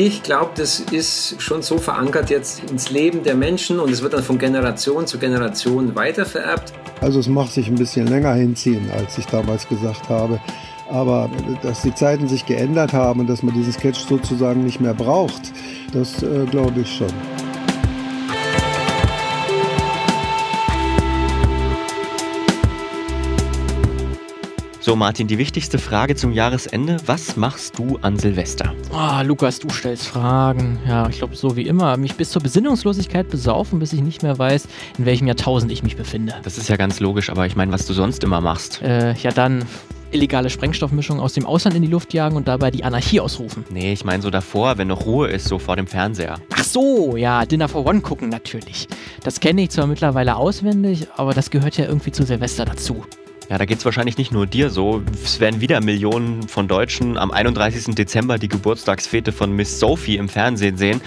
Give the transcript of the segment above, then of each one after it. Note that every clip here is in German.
Ich glaube, das ist schon so verankert jetzt ins Leben der Menschen und es wird dann von Generation zu Generation weitervererbt. Also es macht sich ein bisschen länger hinziehen, als ich damals gesagt habe. Aber dass die Zeiten sich geändert haben und dass man diesen Sketch sozusagen nicht mehr braucht, das äh, glaube ich schon. So, Martin, die wichtigste Frage zum Jahresende. Was machst du an Silvester? Ah, Lukas, du stellst Fragen. Ja, ich glaube, so wie immer. Mich bis zur Besinnungslosigkeit besaufen, bis ich nicht mehr weiß, in welchem Jahrtausend ich mich befinde. Das ist ja ganz logisch, aber ich meine, was du sonst immer machst. Äh, ja, dann illegale Sprengstoffmischungen aus dem Ausland in die Luft jagen und dabei die Anarchie ausrufen. Nee, ich meine so davor, wenn noch Ruhe ist, so vor dem Fernseher. Ach so, ja, Dinner for One gucken natürlich. Das kenne ich zwar mittlerweile auswendig, aber das gehört ja irgendwie zu Silvester dazu. Ja, da geht es wahrscheinlich nicht nur dir so. Es werden wieder Millionen von Deutschen am 31. Dezember die Geburtstagsfete von Miss Sophie im Fernsehen sehen.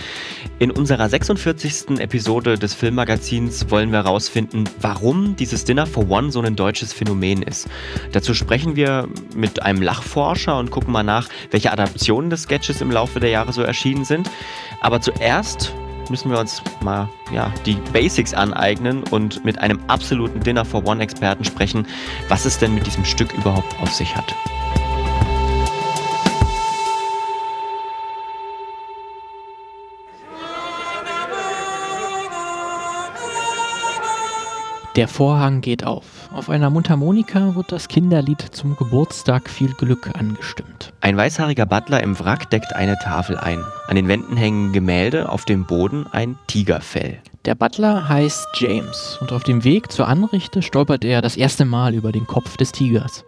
In unserer 46. Episode des Filmmagazins wollen wir herausfinden, warum dieses Dinner for One so ein deutsches Phänomen ist. Dazu sprechen wir mit einem Lachforscher und gucken mal nach, welche Adaptionen des Sketches im Laufe der Jahre so erschienen sind. Aber zuerst müssen wir uns mal ja, die Basics aneignen und mit einem absoluten Dinner for One-Experten sprechen, was es denn mit diesem Stück überhaupt auf sich hat. Der Vorhang geht auf. Auf einer Mundharmonika wird das Kinderlied zum Geburtstag viel Glück angestimmt. Ein weißhaariger Butler im Wrack deckt eine Tafel ein. An den Wänden hängen Gemälde, auf dem Boden ein Tigerfell. Der Butler heißt James und auf dem Weg zur Anrichte stolpert er das erste Mal über den Kopf des Tigers.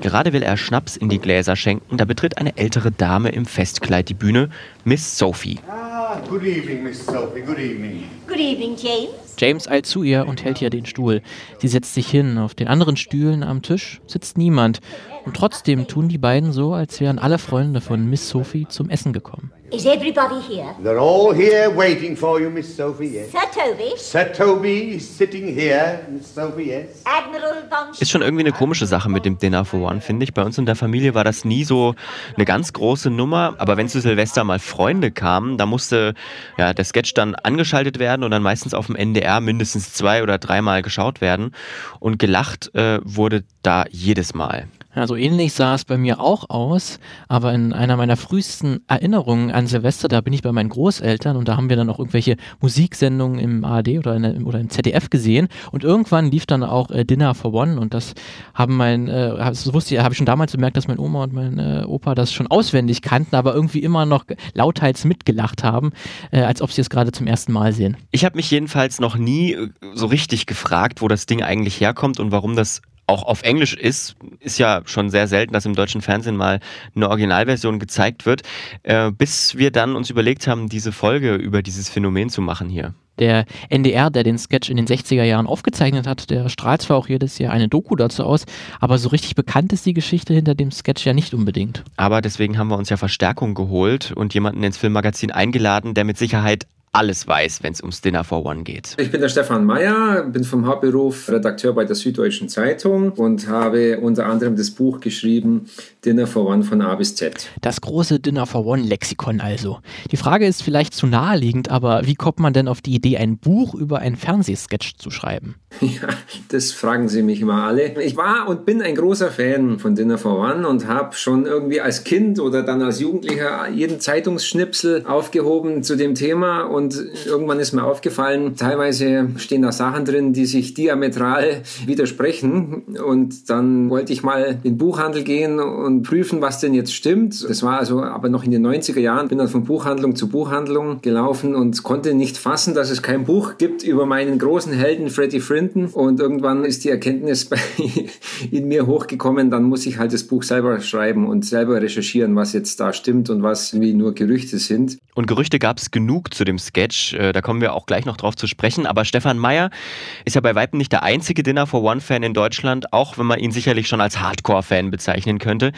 Gerade will er Schnaps in die Gläser schenken, da betritt eine ältere Dame im Festkleid die Bühne, Miss Sophie. Ah, good evening, Miss Sophie. Good evening. Good evening, James. James eilt zu ihr und hält ihr den Stuhl. Sie setzt sich hin. Auf den anderen Stühlen am Tisch sitzt niemand. Und trotzdem tun die beiden so, als wären alle Freunde von Miss Sophie zum Essen gekommen. Is everybody here? They're all here waiting for you, Miss Sophie, yes. Sir Toby? Sir Toby is sitting here, Miss Sophie, yes. Admiral von... Ist schon irgendwie eine komische Sache mit dem Dinner for One, finde ich. Bei uns in der Familie war das nie so eine ganz große Nummer. Aber wenn zu Silvester mal Freunde kamen, da musste ja, der Sketch dann angeschaltet werden und dann meistens auf dem NDR mindestens zwei oder dreimal geschaut werden. Und gelacht äh, wurde da jedes Mal. Ja, so ähnlich sah es bei mir auch aus, aber in einer meiner frühesten Erinnerungen an Silvester, da bin ich bei meinen Großeltern und da haben wir dann auch irgendwelche Musiksendungen im ARD oder, in, oder im ZDF gesehen und irgendwann lief dann auch äh, Dinner for One und das haben mein, äh, das wusste ich, habe ich schon damals bemerkt, dass mein Oma und mein äh, Opa das schon auswendig kannten, aber irgendwie immer noch lauthals mitgelacht haben, äh, als ob sie es gerade zum ersten Mal sehen. Ich habe mich jedenfalls noch nie äh, so richtig gefragt, wo das Ding eigentlich herkommt und warum das auch auf Englisch ist, ist ja schon sehr selten, dass im deutschen Fernsehen mal eine Originalversion gezeigt wird, äh, bis wir dann uns überlegt haben, diese Folge über dieses Phänomen zu machen hier. Der NDR, der den Sketch in den 60er Jahren aufgezeichnet hat, der strahlt zwar auch jedes Jahr eine Doku dazu aus, aber so richtig bekannt ist die Geschichte hinter dem Sketch ja nicht unbedingt. Aber deswegen haben wir uns ja Verstärkung geholt und jemanden ins Filmmagazin eingeladen, der mit Sicherheit alles weiß, wenn es ums Dinner for One geht. Ich bin der Stefan Meyer, bin vom Hauptberuf Redakteur bei der Süddeutschen Zeitung und habe unter anderem das Buch geschrieben Dinner for One von A bis Z. Das große Dinner for One Lexikon also. Die Frage ist vielleicht zu naheliegend, aber wie kommt man denn auf die Idee, ein Buch über einen Fernsehsketch zu schreiben? Ja, das fragen Sie mich immer alle. Ich war und bin ein großer Fan von Dinner for One und habe schon irgendwie als Kind oder dann als Jugendlicher jeden Zeitungsschnipsel aufgehoben zu dem Thema und irgendwann ist mir aufgefallen, teilweise stehen da Sachen drin, die sich diametral widersprechen und dann wollte ich mal in den Buchhandel gehen und prüfen, was denn jetzt stimmt. Das war also aber noch in den 90er Jahren, bin dann von Buchhandlung zu Buchhandlung gelaufen und konnte nicht fassen, dass es kein Buch gibt über meinen großen Helden Freddie Frinton und irgendwann ist die Erkenntnis bei, in mir hochgekommen, dann muss ich halt das Buch selber schreiben und selber recherchieren, was jetzt da stimmt und was wie nur Gerüchte sind. Und Gerüchte gab es genug zu dem Sketch, äh, da kommen wir auch gleich noch drauf zu sprechen, aber Stefan Meyer ist ja bei weitem nicht der einzige Dinner for One-Fan in Deutschland, auch wenn man ihn sicherlich schon als Hardcore-Fan bezeichnen könnte.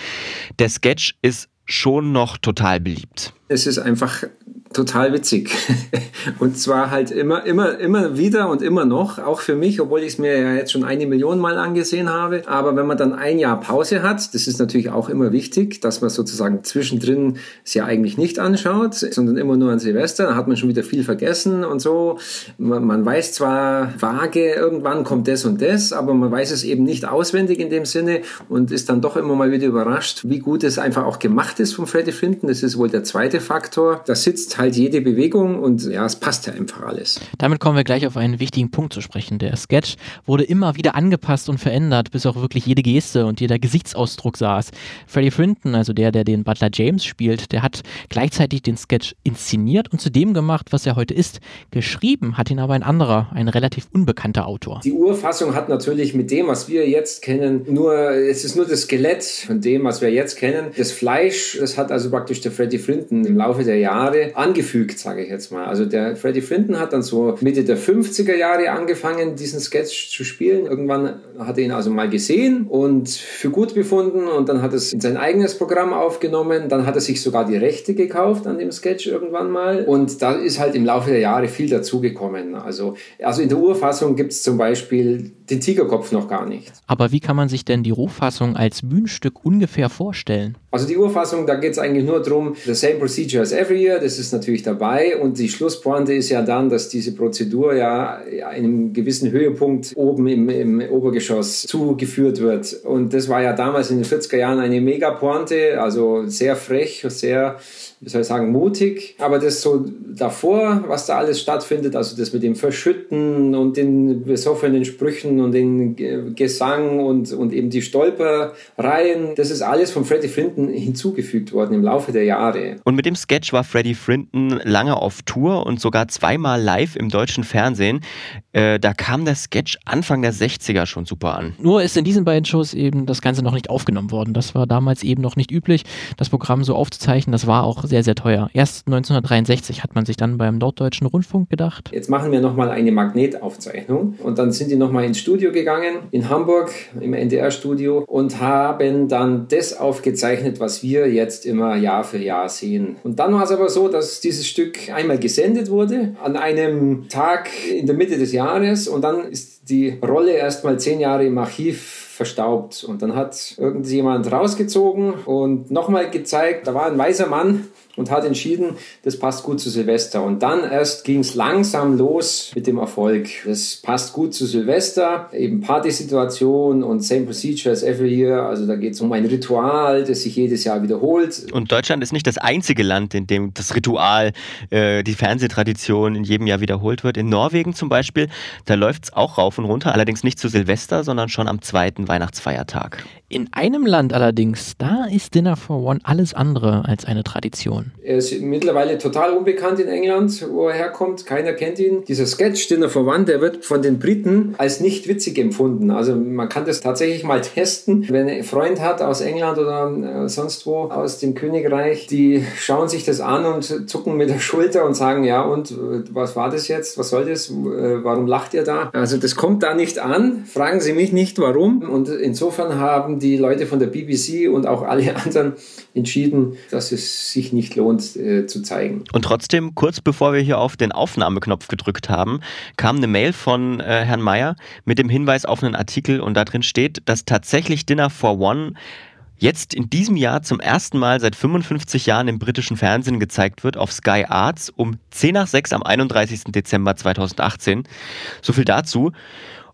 Der Sketch ist schon noch total beliebt. Es ist einfach total witzig. und zwar halt immer, immer, immer wieder und immer noch, auch für mich, obwohl ich es mir ja jetzt schon eine Million Mal angesehen habe. Aber wenn man dann ein Jahr Pause hat, das ist natürlich auch immer wichtig, dass man sozusagen zwischendrin es ja eigentlich nicht anschaut, sondern immer nur an Silvester, dann hat man schon wieder viel vergessen und so. Man, man weiß zwar vage, irgendwann kommt das und das, aber man weiß es eben nicht auswendig in dem Sinne und ist dann doch immer mal wieder überrascht, wie gut es einfach auch gemacht ist von Freddy Flinton. Das ist wohl der zweite Faktor. Da sitzt halt jede Bewegung und ja, es passt ja einfach alles. Damit kommen wir gleich auf einen wichtigen Punkt zu sprechen. Der Sketch wurde immer wieder angepasst und verändert, bis auch wirklich jede Geste und jeder Gesichtsausdruck saß. Freddie Frinton, also der, der den Butler James spielt, der hat gleichzeitig den Sketch inszeniert und zu dem gemacht, was er heute ist. Geschrieben hat ihn aber ein anderer, ein relativ unbekannter Autor. Die Urfassung hat natürlich mit dem, was wir jetzt kennen, nur, es ist nur das Skelett von dem, was wir jetzt kennen. Das Fleisch, das hat also praktisch der Freddie Frinton im Laufe der Jahre angefügt, sage ich jetzt mal. Also der Freddie Frinton hat dann so Mitte der 50er Jahre angefangen, diesen Sketch zu spielen. Irgendwann hat er ihn also mal gesehen und für gut befunden und dann hat er es in sein eigenes Programm aufgenommen. Dann hat er sich sogar die Rechte gekauft an dem Sketch irgendwann mal und da ist halt im Laufe der Jahre viel dazugekommen. Also, also in der Urfassung gibt es zum Beispiel den Tigerkopf noch gar nicht. Aber wie kann man sich denn die Rohfassung als Bühnenstück ungefähr vorstellen? Also die Urfassung, da geht es eigentlich nur darum, the same procedure as every year, das ist natürlich dabei und die Schlusspointe ist ja dann, dass diese Prozedur ja einem gewissen Höhepunkt oben im, im Obergeschoss zugeführt wird. Und das war ja damals in den 40er Jahren eine Mega-Pointe, also sehr frech, sehr wie soll ich sagen, mutig. Aber das so davor, was da alles stattfindet, also das mit dem Verschütten und den besoffenen Sprüchen und den Gesang und, und eben die Stolpereien, das ist alles von Freddie Frinton hinzugefügt worden im Laufe der Jahre. Und mit dem Sketch war Freddie Frinton lange auf Tour und sogar zweimal live im deutschen Fernsehen. Äh, da kam der Sketch Anfang der 60er schon super an. Nur ist in diesen beiden Shows eben das Ganze noch nicht aufgenommen worden. Das war damals eben noch nicht üblich, das Programm so aufzuzeichnen. Das war auch sehr, sehr teuer. Erst 1963 hat man sich dann beim Norddeutschen Rundfunk gedacht. Jetzt machen wir nochmal eine Magnetaufzeichnung. Und dann sind die nochmal ins Studio gegangen, in Hamburg, im NDR-Studio, und haben dann das aufgezeichnet, was wir jetzt immer Jahr für Jahr sehen. Und dann war es aber so, dass dieses Stück einmal gesendet wurde, an einem Tag in der Mitte des Jahres. Und dann ist die Rolle erstmal zehn Jahre im Archiv verstaubt. Und dann hat irgendjemand rausgezogen und nochmal gezeigt, da war ein weißer Mann und hat entschieden, das passt gut zu Silvester. Und dann erst ging es langsam los mit dem Erfolg. Das passt gut zu Silvester, eben Partysituation und same procedure as every year. Also da geht es um ein Ritual, das sich jedes Jahr wiederholt. Und Deutschland ist nicht das einzige Land, in dem das Ritual, äh, die Fernsehtradition in jedem Jahr wiederholt wird. In Norwegen zum Beispiel, da läuft es auch rauf und runter, allerdings nicht zu Silvester, sondern schon am zweiten Weihnachtsfeiertag. In einem Land allerdings, da ist Dinner for One alles andere als eine Tradition. Er ist mittlerweile total unbekannt in England, wo er herkommt. Keiner kennt ihn. Dieser Sketch Dinner for One, der wird von den Briten als nicht witzig empfunden. Also man kann das tatsächlich mal testen. Wenn ein Freund hat aus England oder äh, sonst wo aus dem Königreich, die schauen sich das an und zucken mit der Schulter und sagen, ja und, äh, was war das jetzt? Was soll das? Äh, warum lacht ihr da? Also das kommt da nicht an. Fragen Sie mich nicht, warum. Und insofern haben die Leute von der BBC und auch alle anderen entschieden, dass es sich nicht lohnt äh, zu zeigen. Und trotzdem, kurz bevor wir hier auf den Aufnahmeknopf gedrückt haben, kam eine Mail von äh, Herrn Meyer mit dem Hinweis auf einen Artikel und da drin steht, dass tatsächlich Dinner for One jetzt in diesem Jahr zum ersten Mal seit 55 Jahren im britischen Fernsehen gezeigt wird auf Sky Arts um 10 nach 6 am 31. Dezember 2018. So viel dazu.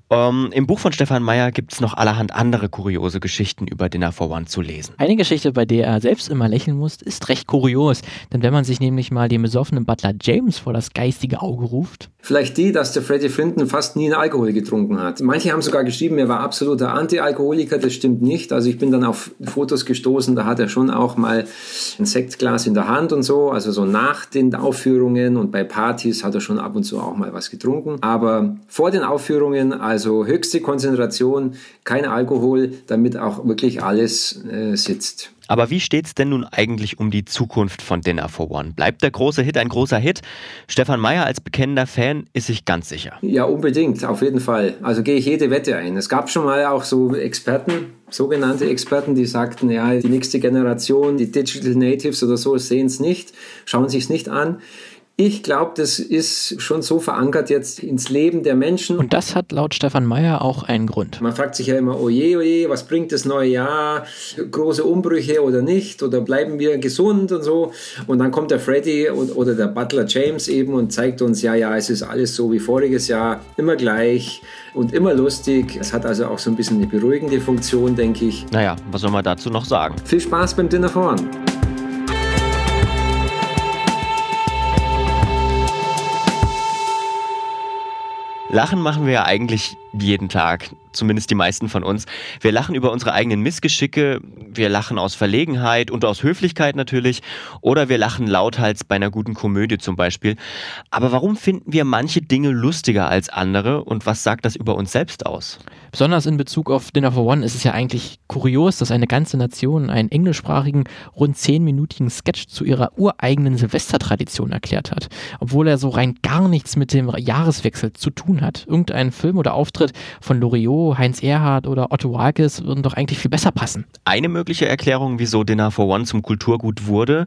Ähm, Im Buch von Stefan Meyer gibt es noch allerhand andere kuriose Geschichten über Dinner for One zu lesen. Eine Geschichte, bei der er selbst immer lächeln muss, ist recht kurios. Denn wenn man sich nämlich mal den besoffenen Butler James vor das geistige Auge ruft. Vielleicht die, dass der Freddie Frinton fast nie einen Alkohol getrunken hat. Manche haben sogar geschrieben, er war absoluter Anti-Alkoholiker. Das stimmt nicht. Also ich bin dann auf Fotos gestoßen, da hat er schon auch mal ein Sektglas in der Hand und so. Also so nach den Aufführungen und bei Partys hat er schon ab und zu auch mal was getrunken. Aber vor den Aufführungen, also also höchste Konzentration, kein Alkohol, damit auch wirklich alles äh, sitzt. Aber wie steht's denn nun eigentlich um die Zukunft von Dinner for One? Bleibt der große Hit ein großer Hit? Stefan Meyer als bekennender Fan ist sich ganz sicher. Ja, unbedingt, auf jeden Fall. Also gehe ich jede Wette ein. Es gab schon mal auch so Experten, sogenannte Experten, die sagten, ja, die nächste Generation, die Digital Natives oder so, sehen es nicht, schauen sich es nicht an. Ich glaube, das ist schon so verankert jetzt ins Leben der Menschen. Und das hat laut Stefan Meyer auch einen Grund. Man fragt sich ja immer, oje, oje, was bringt das neue Jahr? Große Umbrüche oder nicht? Oder bleiben wir gesund und so? Und dann kommt der Freddy oder der Butler James eben und zeigt uns, ja, ja, es ist alles so wie voriges Jahr, immer gleich und immer lustig. Es hat also auch so ein bisschen eine beruhigende Funktion, denke ich. Naja, was soll man dazu noch sagen? Viel Spaß beim Dinner for One. Lachen machen wir ja eigentlich jeden Tag, zumindest die meisten von uns. Wir lachen über unsere eigenen Missgeschicke, wir lachen aus Verlegenheit und aus Höflichkeit natürlich, oder wir lachen lauthals bei einer guten Komödie zum Beispiel. Aber warum finden wir manche Dinge lustiger als andere und was sagt das über uns selbst aus? Besonders in Bezug auf Dinner for One ist es ja eigentlich kurios, dass eine ganze Nation einen englischsprachigen, rund zehnminütigen Sketch zu ihrer ureigenen Silvestertradition erklärt hat, obwohl er so rein gar nichts mit dem Jahreswechsel zu tun hat. Irgendein Film oder Auftritt von Loriot, Heinz Erhardt oder Otto Walkes würden doch eigentlich viel besser passen. Eine mögliche Erklärung, wieso Dinner for One zum Kulturgut wurde,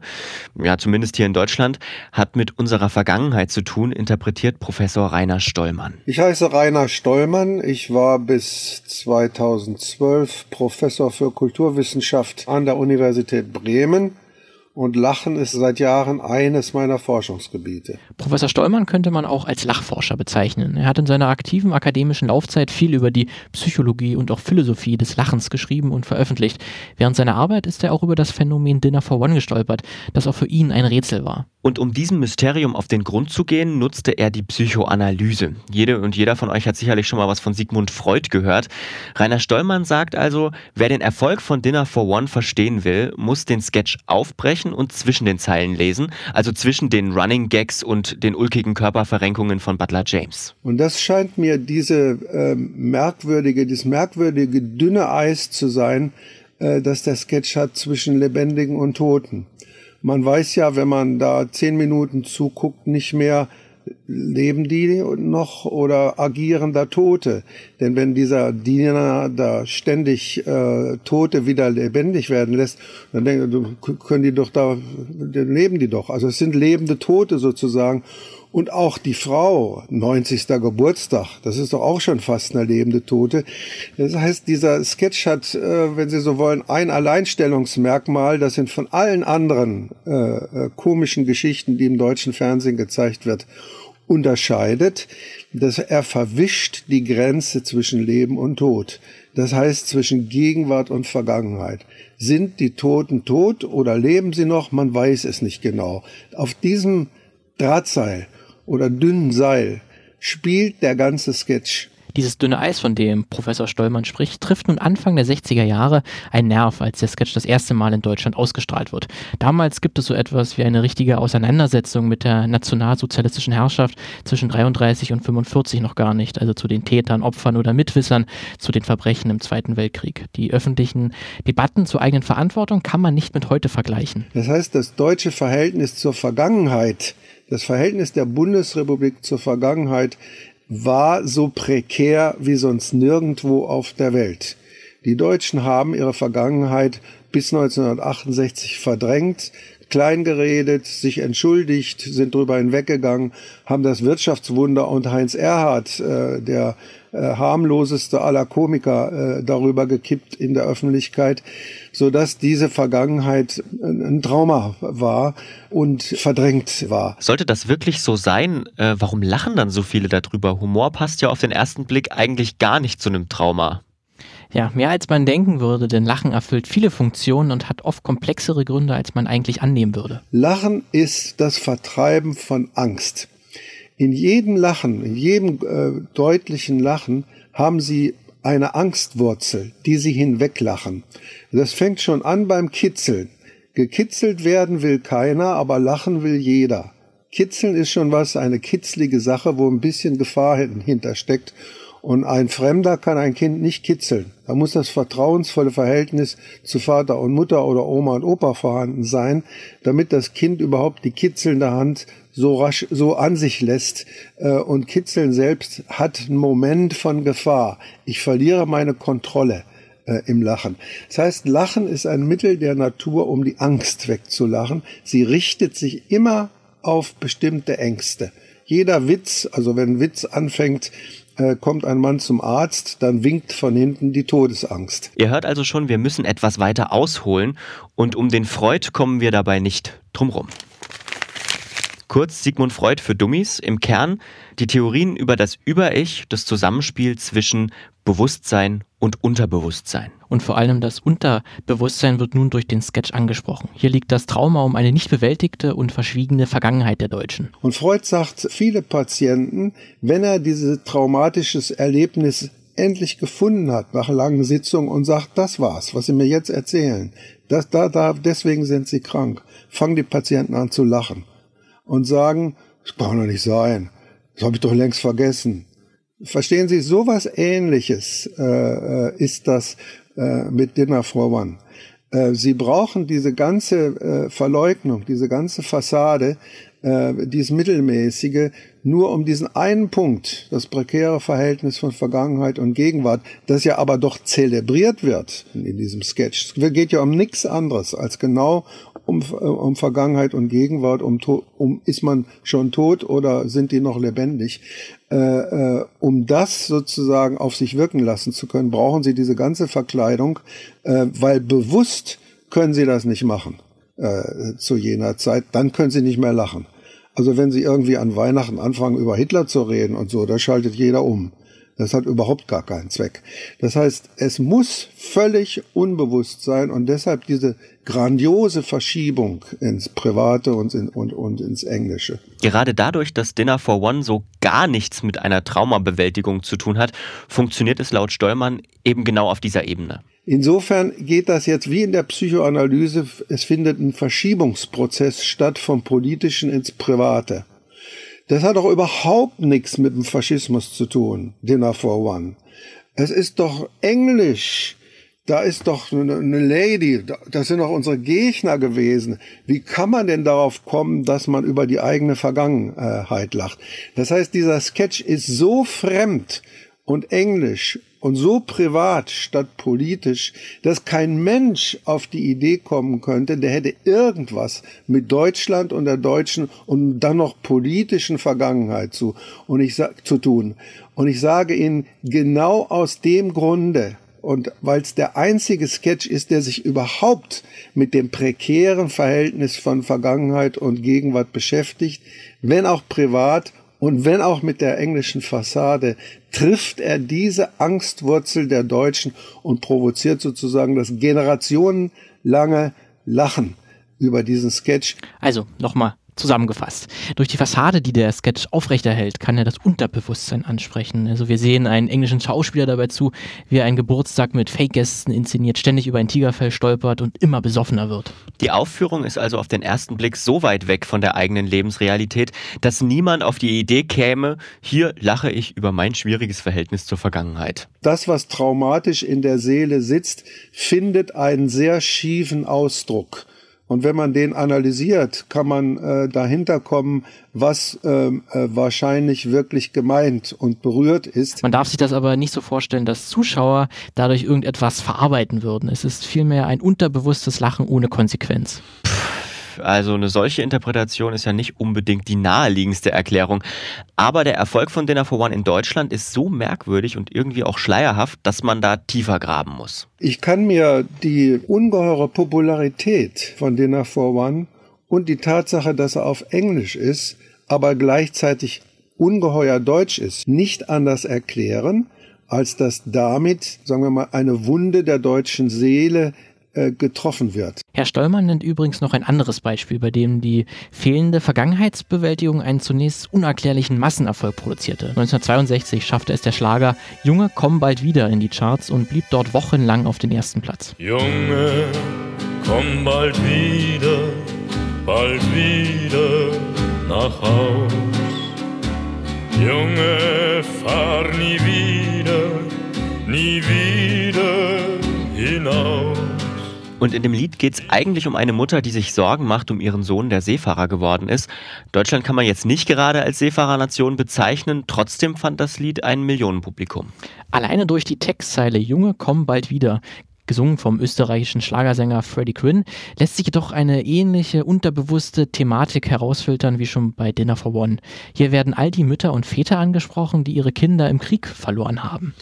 ja zumindest hier in Deutschland, hat mit unserer Vergangenheit zu tun, interpretiert Professor Rainer Stollmann. Ich heiße Rainer Stollmann. Ich war bis 2012 Professor für Kulturwissenschaft an der Universität Bremen und Lachen ist seit Jahren eines meiner Forschungsgebiete. Professor Stollmann könnte man auch als Lachforscher bezeichnen. Er hat in seiner aktiven akademischen Laufzeit viel über die Psychologie und auch Philosophie des Lachens geschrieben und veröffentlicht. Während seiner Arbeit ist er auch über das Phänomen Dinner for One gestolpert, das auch für ihn ein Rätsel war. Und um diesem Mysterium auf den Grund zu gehen, nutzte er die Psychoanalyse. Jede und jeder von euch hat sicherlich schon mal was von Sigmund Freud gehört. Rainer Stollmann sagt also, wer den Erfolg von Dinner for One verstehen will, muss den Sketch aufbrechen und zwischen den Zeilen lesen, also zwischen den Running Gags und den ulkigen Körperverrenkungen von Butler James. Und das scheint mir diese äh, merkwürdige, dieses merkwürdige dünne Eis zu sein, äh, das der Sketch hat zwischen Lebendigen und Toten. Man weiß ja, wenn man da zehn Minuten zuguckt, nicht mehr, leben die noch oder agieren da Tote? Denn wenn dieser Diener da ständig äh, Tote wieder lebendig werden lässt, dann denken, können die doch da, dann leben die doch. Also es sind lebende Tote sozusagen. Und auch die Frau, 90. Geburtstag, das ist doch auch schon fast eine lebende Tote. Das heißt, dieser Sketch hat, äh, wenn Sie so wollen, ein Alleinstellungsmerkmal, das sind von allen anderen äh, äh, komischen Geschichten, die im deutschen Fernsehen gezeigt wird, unterscheidet, dass er verwischt die Grenze zwischen Leben und Tod. Das heißt zwischen Gegenwart und Vergangenheit. Sind die Toten tot oder leben sie noch? Man weiß es nicht genau. Auf diesem Drahtseil oder dünnen Seil spielt der ganze Sketch. Dieses dünne Eis, von dem Professor Stollmann spricht, trifft nun Anfang der 60er Jahre ein Nerv, als der Sketch das erste Mal in Deutschland ausgestrahlt wird. Damals gibt es so etwas wie eine richtige Auseinandersetzung mit der nationalsozialistischen Herrschaft zwischen 33 und 45 noch gar nicht, also zu den Tätern, Opfern oder Mitwissern, zu den Verbrechen im Zweiten Weltkrieg. Die öffentlichen Debatten zur eigenen Verantwortung kann man nicht mit heute vergleichen. Das heißt, das deutsche Verhältnis zur Vergangenheit das Verhältnis der Bundesrepublik zur Vergangenheit war so prekär wie sonst nirgendwo auf der Welt. Die Deutschen haben ihre Vergangenheit bis 1968 verdrängt, kleingeredet, sich entschuldigt, sind drüber hinweggegangen, haben das Wirtschaftswunder und Heinz Erhardt, äh, der äh, harmloseste aller Komiker, äh, darüber gekippt in der Öffentlichkeit, so dass diese Vergangenheit ein, ein Trauma war und verdrängt war. Sollte das wirklich so sein? Äh, warum lachen dann so viele darüber? Humor passt ja auf den ersten Blick eigentlich gar nicht zu einem Trauma. Ja, mehr als man denken würde, denn Lachen erfüllt viele Funktionen und hat oft komplexere Gründe, als man eigentlich annehmen würde. Lachen ist das Vertreiben von Angst. In jedem Lachen, in jedem äh, deutlichen Lachen haben sie eine Angstwurzel, die sie hinweglachen. Das fängt schon an beim Kitzeln. Gekitzelt werden will keiner, aber lachen will jeder. Kitzeln ist schon was, eine kitzlige Sache, wo ein bisschen Gefahr hintersteckt. Und ein Fremder kann ein Kind nicht kitzeln. Da muss das vertrauensvolle Verhältnis zu Vater und Mutter oder Oma und Opa vorhanden sein, damit das Kind überhaupt die kitzelnde Hand so rasch so an sich lässt. Äh, und Kitzeln selbst hat einen Moment von Gefahr. Ich verliere meine Kontrolle äh, im Lachen. Das heißt, Lachen ist ein Mittel der Natur, um die Angst wegzulachen. Sie richtet sich immer auf bestimmte Ängste. Jeder Witz, also wenn Witz anfängt, äh, kommt ein Mann zum Arzt, dann winkt von hinten die Todesangst. Ihr hört also schon, wir müssen etwas weiter ausholen und um den Freud kommen wir dabei nicht drumrum. Kurz Sigmund Freud für Dummies. Im Kern die Theorien über das Über-Ich, das Zusammenspiel zwischen Bewusstsein und Unterbewusstsein. Und vor allem das Unterbewusstsein wird nun durch den Sketch angesprochen. Hier liegt das Trauma um eine nicht bewältigte und verschwiegene Vergangenheit der Deutschen. Und Freud sagt, viele Patienten, wenn er dieses traumatisches Erlebnis endlich gefunden hat nach langen Sitzungen und sagt, das war's, was Sie mir jetzt erzählen, das, da, da, deswegen sind Sie krank, fangen die Patienten an zu lachen und sagen, das kann doch nicht sein. Das habe ich doch längst vergessen. Verstehen Sie, sowas ähnliches äh, äh, ist das äh, mit Dinner for One. Äh, Sie brauchen diese ganze äh, Verleugnung, diese ganze Fassade, äh, dieses Mittelmäßige, nur um diesen einen Punkt, das prekäre Verhältnis von Vergangenheit und Gegenwart, das ja aber doch zelebriert wird in diesem Sketch. Es geht ja um nichts anderes als genau um, um Vergangenheit und Gegenwart, um, um ist man schon tot oder sind die noch lebendig. Äh, äh, um das sozusagen auf sich wirken lassen zu können, brauchen sie diese ganze Verkleidung, äh, weil bewusst können sie das nicht machen äh, zu jener Zeit. Dann können sie nicht mehr lachen. Also wenn sie irgendwie an Weihnachten anfangen, über Hitler zu reden und so, da schaltet jeder um. Das hat überhaupt gar keinen Zweck. Das heißt, es muss völlig unbewusst sein und deshalb diese grandiose Verschiebung ins Private und, in, und, und ins Englische. Gerade dadurch, dass Dinner for One so gar nichts mit einer Traumabewältigung zu tun hat, funktioniert es laut Stollmann eben genau auf dieser Ebene. Insofern geht das jetzt wie in der Psychoanalyse, es findet ein Verschiebungsprozess statt vom Politischen ins Private. Das hat doch überhaupt nichts mit dem Faschismus zu tun, Dinner for One. Es ist doch Englisch. Da ist doch eine Lady, das sind doch unsere Gegner gewesen. Wie kann man denn darauf kommen, dass man über die eigene Vergangenheit lacht? Das heißt, dieser Sketch ist so fremd und englisch und so privat statt politisch, dass kein Mensch auf die Idee kommen könnte, der hätte irgendwas mit Deutschland und der deutschen und dann noch politischen Vergangenheit zu, und ich zu tun. Und ich sage Ihnen, genau aus dem Grunde, und weil es der einzige Sketch ist, der sich überhaupt mit dem prekären Verhältnis von Vergangenheit und Gegenwart beschäftigt, wenn auch privat und wenn auch mit der englischen Fassade, trifft er diese Angstwurzel der Deutschen und provoziert sozusagen das generationenlange Lachen über diesen Sketch. Also nochmal Zusammengefasst. Durch die Fassade, die der Sketch aufrechterhält, kann er das Unterbewusstsein ansprechen. Also wir sehen einen englischen Schauspieler dabei zu, wie er einen Geburtstag mit Fake-Gästen inszeniert, ständig über ein Tigerfell stolpert und immer besoffener wird. Die Aufführung ist also auf den ersten Blick so weit weg von der eigenen Lebensrealität, dass niemand auf die Idee käme, hier lache ich über mein schwieriges Verhältnis zur Vergangenheit. Das, was traumatisch in der Seele sitzt, findet einen sehr schiefen Ausdruck. Und wenn man den analysiert, kann man äh, dahinter kommen, was ähm, äh, wahrscheinlich wirklich gemeint und berührt ist. Man darf sich das aber nicht so vorstellen, dass Zuschauer dadurch irgendetwas verarbeiten würden. Es ist vielmehr ein unterbewusstes Lachen ohne Konsequenz. Also eine solche Interpretation ist ja nicht unbedingt die naheliegendste Erklärung. Aber der Erfolg von Dinner for One in Deutschland ist so merkwürdig und irgendwie auch schleierhaft, dass man da tiefer graben muss. Ich kann mir die ungeheure Popularität von Dinner for One und die Tatsache, dass er auf Englisch ist, aber gleichzeitig ungeheuer deutsch ist, nicht anders erklären, als dass damit, sagen wir mal, eine Wunde der deutschen Seele äh, getroffen wird. Herr Stollmann nennt übrigens noch ein anderes Beispiel, bei dem die fehlende Vergangenheitsbewältigung einen zunächst unerklärlichen Massenerfolg produzierte. 1962 schaffte es der Schlager Junge, komm bald wieder in die Charts und blieb dort wochenlang auf den ersten Platz. Junge, komm bald wieder, bald wieder nach Haus. Junge, fahr nie wieder, nie wieder hinaus. Und in dem Lied geht es eigentlich um eine Mutter, die sich Sorgen macht um ihren Sohn, der Seefahrer geworden ist. Deutschland kann man jetzt nicht gerade als Seefahrernation bezeichnen, trotzdem fand das Lied ein Millionenpublikum. Alleine durch die Textzeile Junge, komm bald wieder gesungen vom österreichischen Schlagersänger Freddie Quinn, lässt sich jedoch eine ähnliche unterbewusste Thematik herausfiltern wie schon bei Dinner for One. Hier werden all die Mütter und Väter angesprochen, die ihre Kinder im Krieg verloren haben.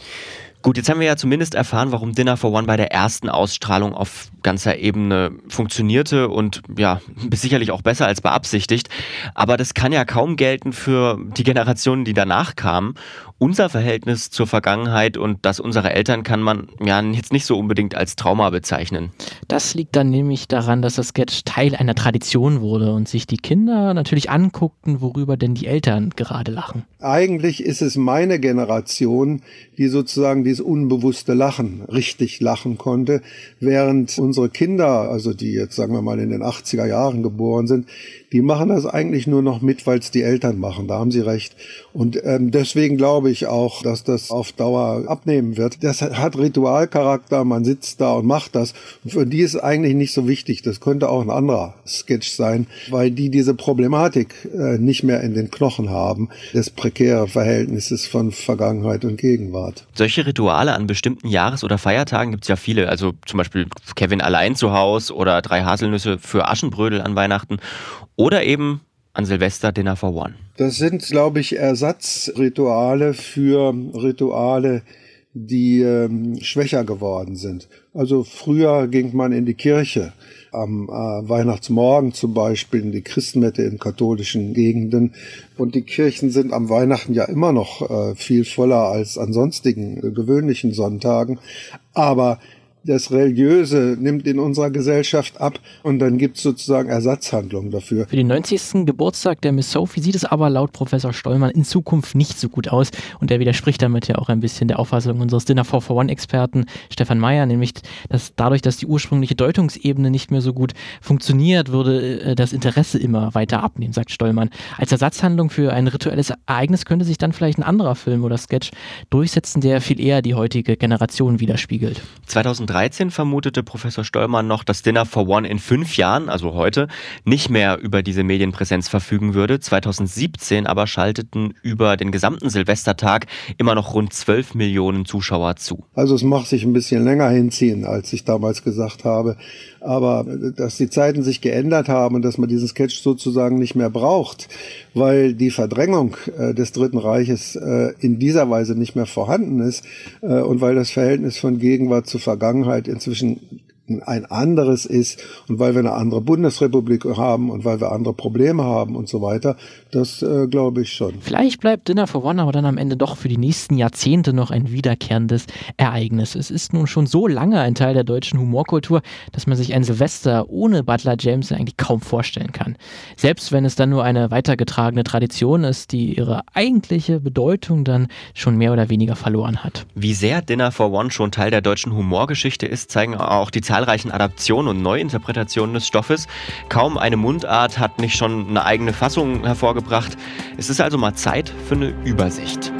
Gut, jetzt haben wir ja zumindest erfahren, warum Dinner for One bei der ersten Ausstrahlung auf ganzer Ebene funktionierte und ja, sicherlich auch besser als beabsichtigt. Aber das kann ja kaum gelten für die Generationen, die danach kamen. Unser Verhältnis zur Vergangenheit und das unserer Eltern kann man ja jetzt nicht so unbedingt als Trauma bezeichnen. Das liegt dann nämlich daran, dass das Sketch Teil einer Tradition wurde und sich die Kinder natürlich anguckten, worüber denn die Eltern gerade lachen. Eigentlich ist es meine Generation, die sozusagen dieses unbewusste Lachen richtig lachen konnte, während unsere Kinder, also die jetzt sagen wir mal in den 80er Jahren geboren sind, die machen das eigentlich nur noch mit, weil es die Eltern machen. Da haben sie recht. Und ähm, deswegen glaube ich auch, dass das auf Dauer abnehmen wird. Das hat Ritualcharakter, man sitzt da und macht das. Für die ist eigentlich nicht so wichtig. Das könnte auch ein anderer Sketch sein, weil die diese Problematik äh, nicht mehr in den Knochen haben, des prekären Verhältnisses von Vergangenheit und Gegenwart. Solche Rituale an bestimmten Jahres- oder Feiertagen gibt es ja viele. Also zum Beispiel Kevin allein zu Hause oder drei Haselnüsse für Aschenbrödel an Weihnachten. Oder eben an Silvester Dinner for One. Das sind, glaube ich, Ersatzrituale für Rituale, die ähm, schwächer geworden sind. Also früher ging man in die Kirche am äh, Weihnachtsmorgen zum Beispiel in die Christenmette in katholischen Gegenden. Und die Kirchen sind am Weihnachten ja immer noch äh, viel voller als an sonstigen äh, gewöhnlichen Sonntagen. Aber das Religiöse nimmt in unserer Gesellschaft ab und dann gibt es sozusagen Ersatzhandlungen dafür. Für den 90. Geburtstag der Miss Sophie sieht es aber laut Professor Stollmann in Zukunft nicht so gut aus und er widerspricht damit ja auch ein bisschen der Auffassung unseres Dinner for One Experten Stefan Meyer, nämlich dass dadurch, dass die ursprüngliche Deutungsebene nicht mehr so gut funktioniert, würde äh, das Interesse immer weiter abnehmen, sagt Stollmann. Als Ersatzhandlung für ein rituelles Ereignis könnte sich dann vielleicht ein anderer Film oder Sketch durchsetzen, der viel eher die heutige Generation widerspiegelt. 2003 2013 vermutete Professor Stollmann noch, dass Dinner for One in fünf Jahren, also heute, nicht mehr über diese Medienpräsenz verfügen würde. 2017 aber schalteten über den gesamten Silvestertag immer noch rund 12 Millionen Zuschauer zu. Also es macht sich ein bisschen länger hinziehen, als ich damals gesagt habe. Aber dass die Zeiten sich geändert haben und dass man diesen Sketch sozusagen nicht mehr braucht, weil die Verdrängung äh, des Dritten Reiches äh, in dieser Weise nicht mehr vorhanden ist äh, und weil das Verhältnis von Gegenwart zu Vergangenheit inzwischen ein anderes ist und weil wir eine andere Bundesrepublik haben und weil wir andere Probleme haben und so weiter, das äh, glaube ich schon. Vielleicht bleibt Dinner for One aber dann am Ende doch für die nächsten Jahrzehnte noch ein wiederkehrendes Ereignis. Es ist nun schon so lange ein Teil der deutschen Humorkultur, dass man sich ein Silvester ohne Butler James eigentlich kaum vorstellen kann. Selbst wenn es dann nur eine weitergetragene Tradition ist, die ihre eigentliche Bedeutung dann schon mehr oder weniger verloren hat. Wie sehr Dinner for One schon Teil der deutschen Humorgeschichte ist, zeigen auch die zahlreichen Adaptionen und Neuinterpretationen des Stoffes. Kaum eine Mundart hat nicht schon eine eigene Fassung hervorgebracht. Es ist also mal Zeit für eine Übersicht.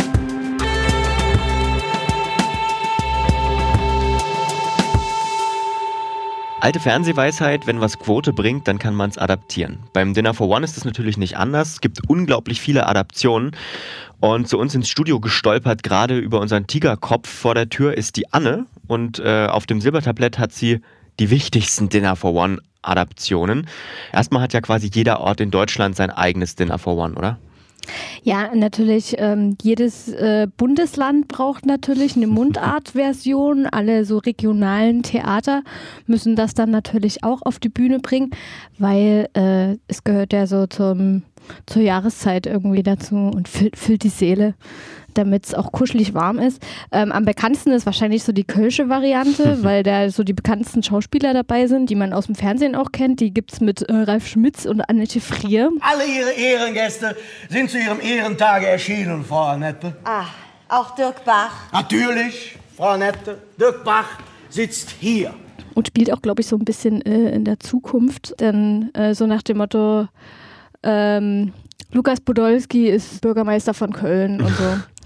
Alte Fernsehweisheit, wenn was Quote bringt, dann kann man es adaptieren. Beim Dinner for One ist es natürlich nicht anders. Es gibt unglaublich viele Adaptionen. Und zu uns ins Studio gestolpert, gerade über unseren Tigerkopf vor der Tür, ist die Anne. Und äh, auf dem Silbertablett hat sie die wichtigsten Dinner for One Adaptionen. Erstmal hat ja quasi jeder Ort in Deutschland sein eigenes Dinner for One, oder? Ja, natürlich. Ähm, jedes äh, Bundesland braucht natürlich eine Mundartversion. Alle so regionalen Theater müssen das dann natürlich auch auf die Bühne bringen, weil äh, es gehört ja so zum, zur Jahreszeit irgendwie dazu und füllt, füllt die Seele damit es auch kuschelig warm ist. Ähm, am bekanntesten ist wahrscheinlich so die Kölsche Variante, weil da so die bekanntesten Schauspieler dabei sind, die man aus dem Fernsehen auch kennt. Die gibt es mit äh, Ralf Schmitz und Annette Frier. Alle Ihre Ehrengäste sind zu Ihrem Ehrentage erschienen, Frau Annette. Ah, auch Dirk Bach. Natürlich, Frau Annette. Dirk Bach sitzt hier. Und spielt auch, glaube ich, so ein bisschen äh, in der Zukunft. Denn äh, so nach dem Motto, ähm, Lukas Podolski ist Bürgermeister von Köln und so.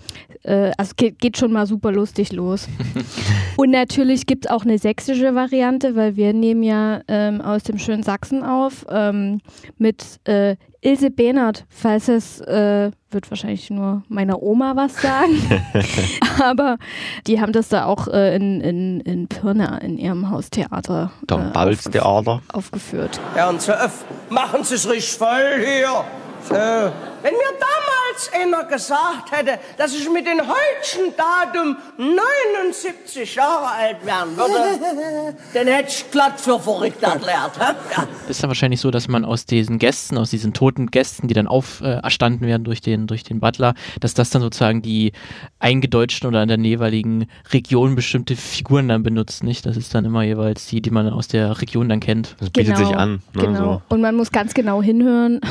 Äh, also geht, geht schon mal super lustig los. und natürlich gibt es auch eine sächsische Variante, weil wir nehmen ja ähm, aus dem schönen Sachsen auf ähm, mit äh, Ilse Behnert, falls es äh, wird wahrscheinlich nur meiner Oma was sagen. Aber die haben das da auch äh, in, in, in Pirna in ihrem Haustheater äh, Theater. aufgeführt. ZF, machen Sie es richtig voll hier. So. Wenn mir damals einer gesagt hätte, dass ich mit dem heutigen Datum 79 Jahre alt werden würde, dann hätte ich glatt für verrückt erklärt. Ja. Ist dann wahrscheinlich so, dass man aus diesen Gästen, aus diesen toten Gästen, die dann auferstanden werden durch den, durch den Butler, dass das dann sozusagen die eingedeutschten oder in der jeweiligen Region bestimmte Figuren dann benutzt, nicht? Das ist dann immer jeweils die, die man aus der Region dann kennt. Das bietet sich an. Ne, Genau. so. Und man muss ganz genau hinhören,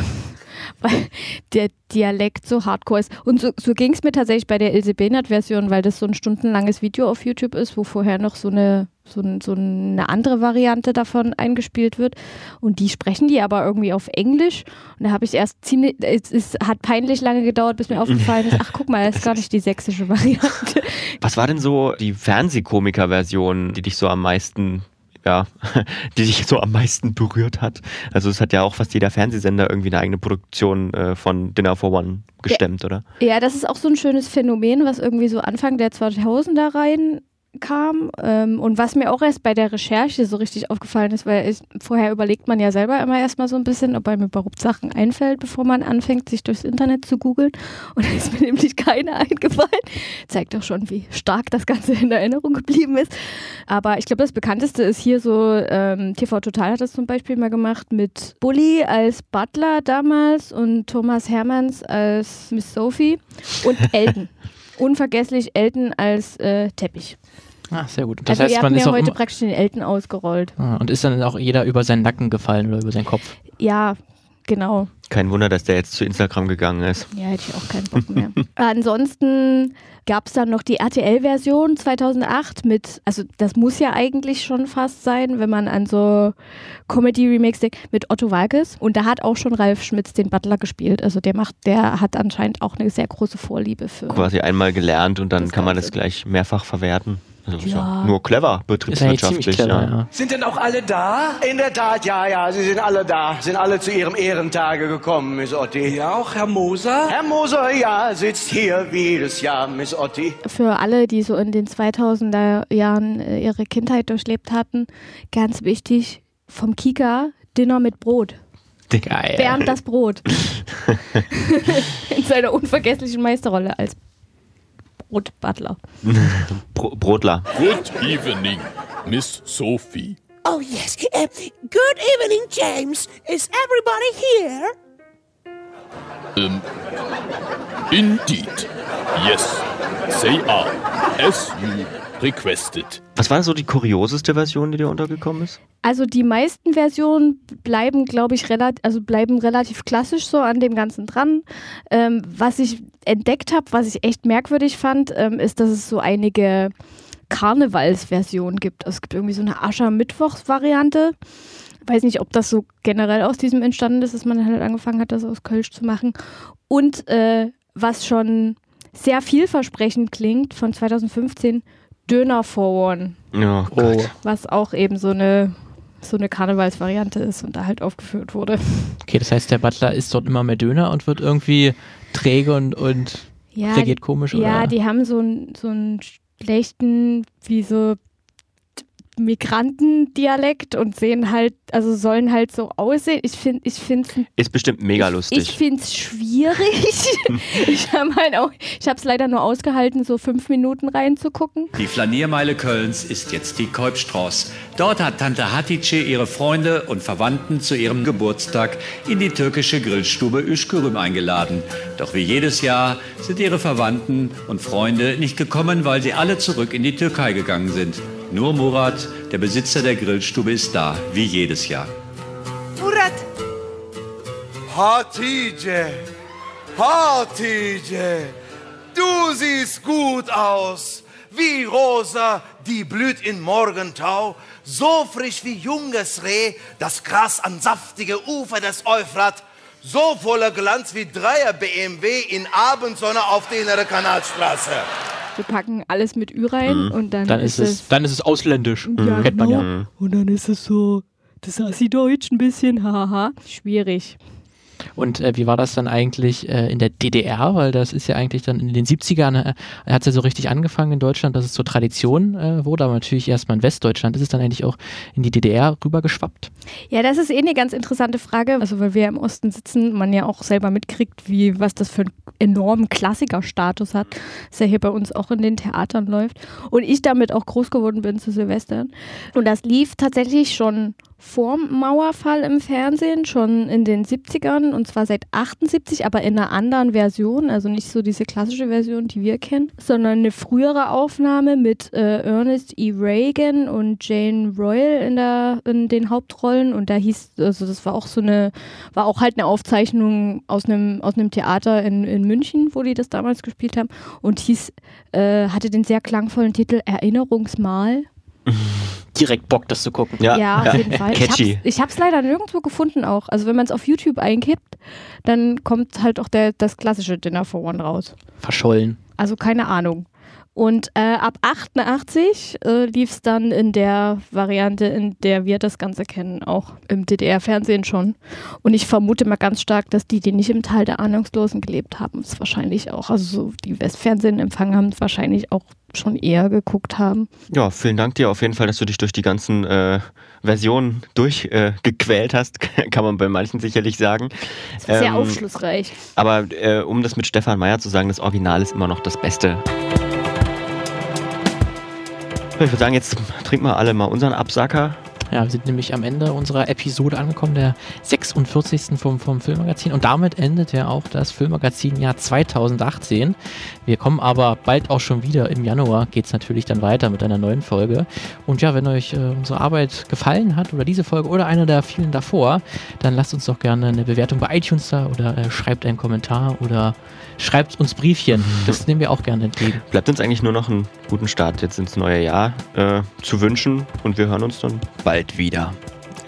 weil der Dialekt so hardcore ist. Und so, so ging es mir tatsächlich bei der Ilse Behnert-Version, weil das so ein stundenlanges Video auf YouTube ist, wo vorher noch so eine, so, so eine andere Variante davon eingespielt wird. Und die sprechen die aber irgendwie auf Englisch. Und da habe ich erst ziemlich, es, es hat peinlich lange gedauert, bis mir aufgefallen ist, ach guck mal, das ist gar nicht die sächsische Variante. Was war denn so die Fernsehkomiker-Version, die dich so am meisten, ja, die dich so am meisten berührt hat? Also es hat ja auch fast jeder Fernsehsender irgendwie eine eigene Produktion äh, von Dinner for One gestemmt, oder? Ja, das ist auch so ein schönes Phänomen, was irgendwie so Anfang der 2000er rein kam ähm, und was mir auch erst bei der Recherche so richtig aufgefallen ist, weil ich, vorher überlegt man ja selber immer erstmal so ein bisschen, ob einem überhaupt Sachen einfällt, bevor man anfängt, sich durchs Internet zu googeln und da ist mir nämlich keine eingefallen. Zeigt doch schon, wie stark das Ganze in Erinnerung geblieben ist. Aber ich glaube, das bekannteste ist hier so, ähm, TV Total hat das zum Beispiel mal gemacht mit Bully als Butler damals und Thomas Hermanns als Miss Sophie und Elton. Unvergesslich Elton als äh, Teppich. Ah, sehr gut. Das also heißt, ihr man ist auch heute praktisch den Elton ausgerollt. ah, und ist dann auch jeder über seinen Nacken gefallen oder über seinen Kopf. Ja, genau. Kein Wunder, dass der jetzt zu Instagram gegangen ist. Ja, hätte ich auch keinen Bock mehr. Ansonsten gab es dann noch die RTL-Version 2008 mit, also das muss ja eigentlich schon fast sein, wenn man an so Comedy-Remakes denkt, mit Otto Walkes. Und da hat auch schon Ralf Schmitz den Butler gespielt. Also der macht, der hat anscheinend auch eine sehr große Vorliebe für. Quasi einmal gelernt und dann kann man das gleich mehrfach verwerten. Ist Ja. ja nur clever, betriebswirtschaftlich. clever, ja. ja. Sind denn auch alle da? In der Tat, ja, ja, Sie sind alle da. Sind alle zu Ihrem Ehrentage gekommen, Miss Otti. Ja, auch Herr Moser? Herr Moser, ja, sitzt hier wie jedes Jahr, Miss Otti. Für alle, die so in den 2000er Jahren äh, ihre Kindheit durchlebt hatten, ganz wichtig, vom Kika Dinner mit Brot. Geil. Bernd das Brot. in seiner unvergesslichen Meisterrolle als Brotbutler. Bro Brotler. Good evening, Miss Sophie. Oh, yes. Uh, good evening, James. Is everybody here? Um, indeed. Yes, they are, as you requested. Was war so die kurioseste Version, die dir untergekommen ist? Also die meisten Versionen bleiben, glaube ich, relativ, also bleiben relativ klassisch so an dem Ganzen dran. Ähm, was ich entdeckt habe, was ich echt merkwürdig fand, ähm, ist, dass es so einige Karnevalsversionen gibt. Also es gibt irgendwie so eine Aschermittwochs-Variante. Weiß nicht, ob das so generell aus diesem entstanden ist, dass man halt angefangen hat, das aus Kölsch zu machen. Und äh, was schon sehr vielversprechend klingt, von 2015, Döner for One Oh Gott. was auch eben so eine, so eine Karnevalsvariante ist und da halt aufgeführt wurde. Okay, das heißt, der Butler isst dort immer mehr Döner und wird irgendwie träge und, und Ja, reagiert komisch, ja oder? die haben so einen so einen schlechten, wie so Migrantendialekt und sehen halt, also sollen halt so aussehen. Ich finde ich finde Ist bestimmt mega Ich lustig. finde es schwierig. ich habe halt auch, ich habe es leider nur ausgehalten, so fünf Minuten reinzugucken. Die Flaniermeile Kölns ist jetzt die Kolbstraße. Dort hat Tante Hatice ihre Freunde und Verwandten zu ihrem Geburtstag in die türkische Grillstube Üskürüm eingeladen. Doch wie jedes Jahr sind ihre Verwandten und Freunde nicht gekommen, weil sie alle zurück in die Türkei gegangen sind. Nur Murat, der Besitzer der Grillstube, ist da, wie jedes Jahr. Murat, Hatice, Hatice, du siehst gut aus. Wie Rosa, die blüht in Morgentau, so frisch wie junges Reh, das Gras an saftige Ufer des Euphrat. So voller Glanz wie Dreier BMW in Abendsonne auf der innere Kanalstraße. Wir packen alles mit Ü rein und dann, Dann ist es, dann ist es ausländisch. Kennt man ja. Und dann ist es so, das Assi-Deutsch ein bisschen, haha. Schwierig. Und äh, wie war das dann eigentlich äh, in der DDR? Weil das ist ja eigentlich dann in den 70ern, äh, hat es ja so richtig angefangen in Deutschland, dass es zur Tradition äh, wurde, aber natürlich erstmal in Westdeutschland ist es dann eigentlich auch in die DDR rübergeschwappt. Ja, das ist eh eine ganz interessante Frage, also weil wir im Osten sitzen, man ja auch selber mitkriegt, wie was das für einen enormen Klassikerstatus hat, das ja hier bei uns auch in den Theatern läuft und ich damit auch groß geworden bin zu Silvestern. Und das lief tatsächlich schon vorm Mauerfall im Fernsehen, schon in den 70ern und zwar seit 78, aber in einer anderen Version, also nicht so diese klassische Version, die wir kennen, sondern eine frühere Aufnahme mit äh, Ernest E. Reagan und Jane Royal in, der, in den Hauptrollen. Und da hieß, also das war auch so eine, war auch halt eine Aufzeichnung aus einem, aus einem Theater in, in München, wo die das damals gespielt haben. Und hieß, äh, hatte den sehr klangvollen Titel Erinnerungsmal Direkt Bock, das zu gucken. ja, auf jeden Fall. Catchy. Ich habe es leider nirgendwo gefunden auch. Also wenn man es auf YouTube eingibt, dann kommt halt auch der, das klassische Dinner for One raus. Verschollen. Also keine Ahnung. Und äh, ab 88 äh, lief es dann in der Variante, in der wir das Ganze kennen, auch im DDR-Fernsehen schon. Und ich vermute mal ganz stark, dass die, die nicht im Teil der Ahnungslosen gelebt haben, es wahrscheinlich auch, also so die Westfernsehen empfangen haben, es wahrscheinlich auch schon eher geguckt haben. Ja, vielen Dank dir auf jeden Fall, dass du dich durch die ganzen äh, Versionen durchgequält äh, hast, kann man bei manchen sicherlich sagen. Sehr Ähm, aufschlussreich. Aber äh, um das mit Stefan Meyer zu sagen, das Original ist immer noch das Beste. Ich würde sagen, jetzt trinken wir alle mal unseren Absacker. Ja, wir sind nämlich am Ende unserer Episode angekommen, der 46. vom, vom Filmmagazin. Und damit endet ja auch das Filmmagazin-Jahr 2018. Wir kommen aber bald auch schon wieder. Im Januar geht es natürlich dann weiter mit einer neuen Folge. Und ja, wenn euch äh, unsere Arbeit gefallen hat oder diese Folge oder eine der vielen davor, dann lasst uns doch gerne eine Bewertung bei iTunes da oder äh, schreibt einen Kommentar oder schreibt uns Briefchen. Das nehmen wir auch gerne entgegen. Bleibt uns eigentlich nur noch einen guten Start jetzt ins neue Jahr äh, zu wünschen und wir hören uns dann bald wieder.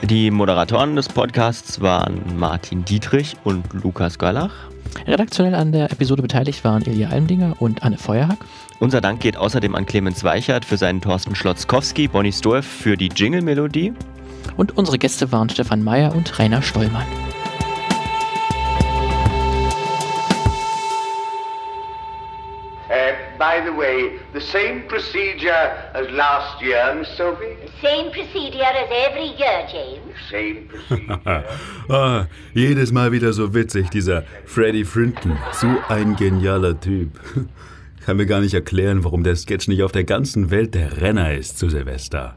Die Moderatoren des Podcasts waren Martin Dietrich und Lukas Görlach. Redaktionell an der Episode beteiligt waren Ilja Almdinger und Anne Feuerhack. Unser Dank geht außerdem an Clemens Weichert für seinen Thorsten Schlotzkowski, Bonnie Storff für die Jingle-Melodie. Und unsere Gäste waren Stefan Meyer und Rainer Stollmann. By the way, the same procedure as last year, Miss Sophie? Same procedure as every year, James. Same procedure. ah, jedes Mal wieder so witzig, dieser Freddie Frinton. So ein genialer Typ. Kann mir gar nicht erklären, warum der Sketch nicht auf der ganzen Welt der Renner ist zu Silvester.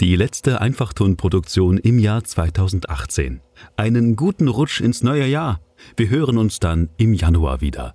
Die letzte Einfachtonproduktion im Jahr 2018. Einen guten Rutsch ins neue Jahr. Wir hören uns dann im Januar wieder.